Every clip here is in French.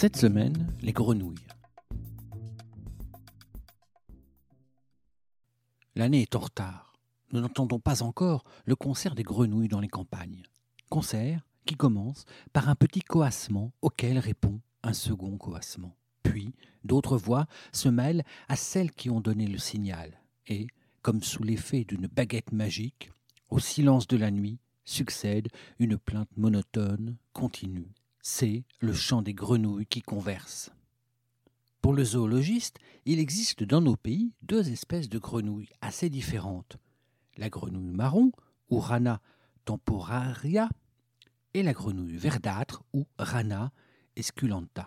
Cette semaine, les grenouilles. L'année est en retard. Nous n'entendons pas encore le concert des grenouilles dans les campagnes. Concert qui commence par un petit coassement auquel répond un second coassement. Puis, d'autres voix se mêlent à celles qui ont donné le signal. Et, comme sous l'effet d'une baguette magique, au silence de la nuit succède une plainte monotone, continue. C'est le chant des grenouilles qui conversent. Pour le zoologiste, il existe dans nos pays deux espèces de grenouilles assez différentes. La grenouille marron, ou Rana temporaria, et la grenouille verdâtre, ou Rana esculenta.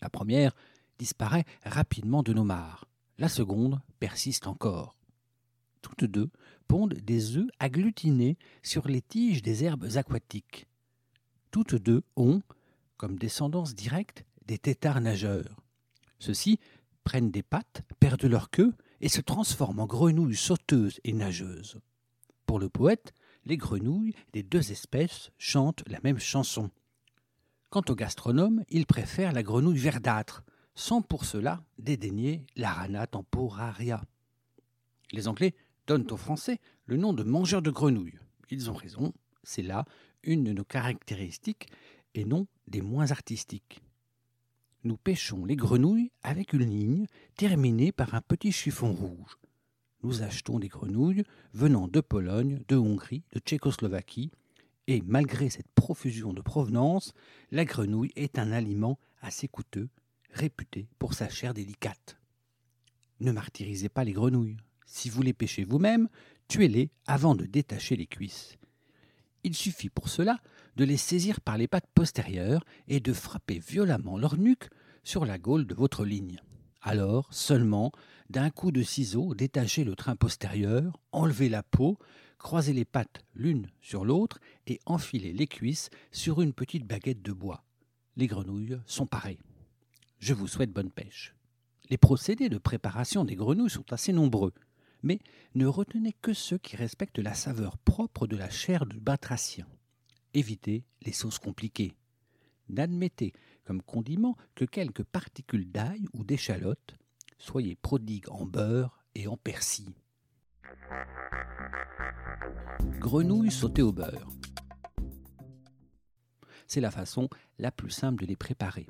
La première disparaît rapidement de nos mares. La seconde persiste encore. Toutes deux pondent des œufs agglutinés sur les tiges des herbes aquatiques. Toutes deux ont, comme descendance directe, des têtards nageurs. Ceux-ci prennent des pattes, perdent leur queue et se transforment en grenouilles sauteuses et nageuses. Pour le poète, les grenouilles des deux espèces chantent la même chanson. Quant au gastronome, il préfère la grenouille verdâtre, sans pour cela dédaigner la rana temporaria. Les Anglais donnent aux Français le nom de mangeurs de grenouilles. Ils ont raison, c'est là une de nos caractéristiques et non des moins artistiques nous pêchons les grenouilles avec une ligne terminée par un petit chiffon rouge. Nous achetons des grenouilles venant de Pologne, de Hongrie, de Tchécoslovaquie, et malgré cette profusion de provenance, la grenouille est un aliment assez coûteux, réputé pour sa chair délicate. Ne martyrisez pas les grenouilles. Si vous les pêchez vous-même, tuez-les avant de détacher les cuisses. Il suffit pour cela de les saisir par les pattes postérieures et de frapper violemment leur nuque sur la gaule de votre ligne. Alors, seulement, d'un coup de ciseau, détachez le train postérieur, enlevez la peau, croisez les pattes l'une sur l'autre et enfilez les cuisses sur une petite baguette de bois. Les grenouilles sont pareilles. Je vous souhaite bonne pêche. Les procédés de préparation des grenouilles sont assez nombreux, mais ne retenez que ceux qui respectent la saveur propre de la chair du batracien. Évitez les sauces compliquées. N'admettez comme condiment que quelques particules d'ail ou d'échalote. Soyez prodigue en beurre et en persil. Grenouilles sautées au beurre. C'est la façon la plus simple de les préparer.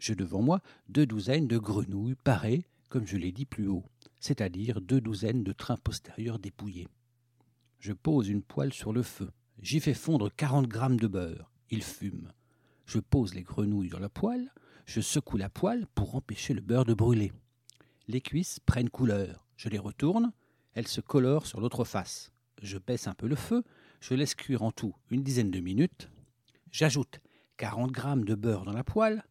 J'ai devant moi deux douzaines de grenouilles parées, comme je l'ai dit plus haut, c'est-à-dire deux douzaines de trains postérieurs dépouillés. Je pose une poêle sur le feu. J'y fais fondre 40 grammes de beurre. Il fume. Je pose les grenouilles dans la poêle. Je secoue la poêle pour empêcher le beurre de brûler. Les cuisses prennent couleur. Je les retourne. Elles se colorent sur l'autre face. Je baisse un peu le feu. Je laisse cuire en tout une dizaine de minutes. J'ajoute 40 grammes de beurre dans la poêle.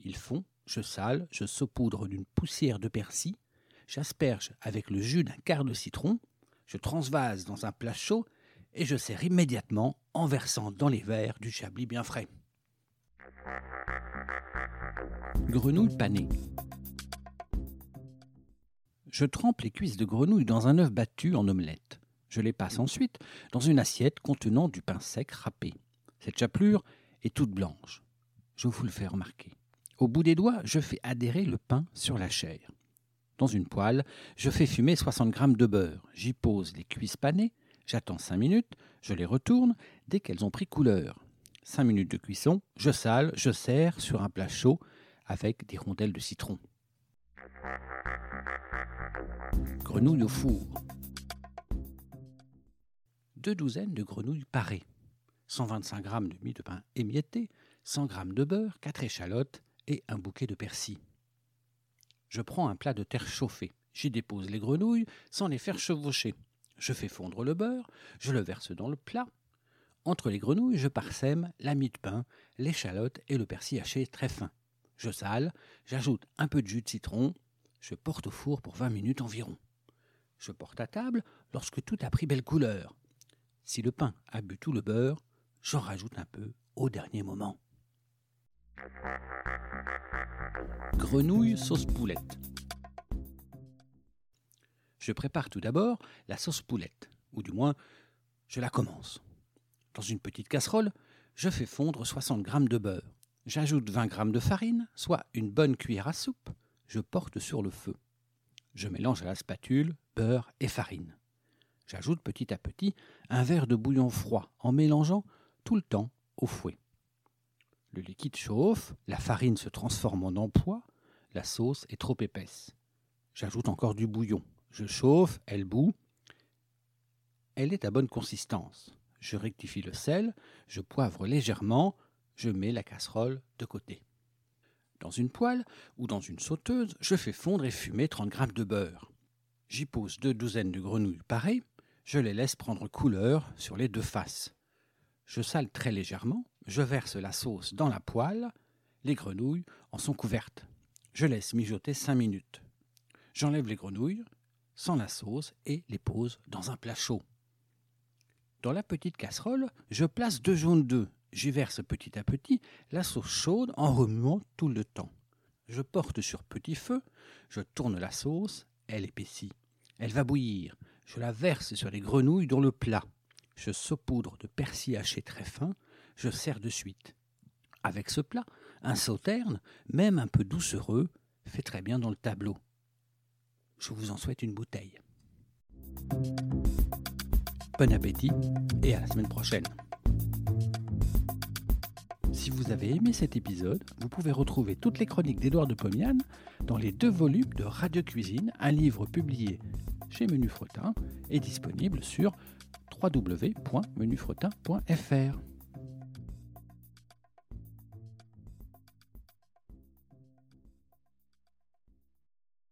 Ils fond. Je sale. Je saupoudre d'une poussière de persil. J'asperge avec le jus d'un quart de citron. Je transvase dans un plat chaud et je sers immédiatement en versant dans les verres du chablis bien frais. Grenouille panée. Je trempe les cuisses de grenouille dans un œuf battu en omelette. Je les passe ensuite dans une assiette contenant du pain sec râpé. Cette chapelure est toute blanche. Je vous le fais remarquer. Au bout des doigts, je fais adhérer le pain sur la chair. Dans une poêle, je fais fumer 60 g de beurre. J'y pose les cuisses panées, J'attends cinq minutes, je les retourne dès qu'elles ont pris couleur. Cinq minutes de cuisson, je sale, je sers sur un plat chaud avec des rondelles de citron. Grenouilles au four. Deux douzaines de grenouilles parées. 125 g de mie de pain émietté, 100 g de beurre, quatre échalotes et un bouquet de persil. Je prends un plat de terre chauffée. J'y dépose les grenouilles sans les faire chevaucher. Je fais fondre le beurre, je le verse dans le plat. Entre les grenouilles, je parsème la mie de pain, l'échalote et le persil haché très fin. Je sale, j'ajoute un peu de jus de citron, je porte au four pour 20 minutes environ. Je porte à table lorsque tout a pris belle couleur. Si le pain a bu tout le beurre, j'en rajoute un peu au dernier moment. Grenouille sauce poulette. Je prépare tout d'abord la sauce poulette, ou du moins, je la commence. Dans une petite casserole, je fais fondre 60 g de beurre. J'ajoute 20 g de farine, soit une bonne cuillère à soupe. Je porte sur le feu. Je mélange à la spatule beurre et farine. J'ajoute petit à petit un verre de bouillon froid en mélangeant tout le temps au fouet. Le liquide chauffe, la farine se transforme en empois, la sauce est trop épaisse. J'ajoute encore du bouillon. Je chauffe, elle bout. Elle est à bonne consistance. Je rectifie le sel, je poivre légèrement, je mets la casserole de côté. Dans une poêle ou dans une sauteuse, je fais fondre et fumer 30 g de beurre. J'y pose deux douzaines de grenouilles pareilles, je les laisse prendre couleur sur les deux faces. Je sale très légèrement, je verse la sauce dans la poêle, les grenouilles en sont couvertes. Je laisse mijoter cinq minutes. J'enlève les grenouilles, sans la sauce, et les pose dans un plat chaud. Dans la petite casserole, je place deux jaunes d'œufs. J'y verse petit à petit la sauce chaude en remuant tout le temps. Je porte sur petit feu, je tourne la sauce, elle épaissit. Elle va bouillir. Je la verse sur les grenouilles dans le plat. Je saupoudre de persil haché très fin, je sers de suite. Avec ce plat, un sauterne, même un peu doucereux, fait très bien dans le tableau. Je vous en souhaite une bouteille. Bon appétit et à la semaine prochaine. Si vous avez aimé cet épisode, vous pouvez retrouver toutes les chroniques d'Édouard de Pomian dans les deux volumes de Radio Cuisine, un livre publié chez Menu Fretin et disponible sur www.menufretin.fr.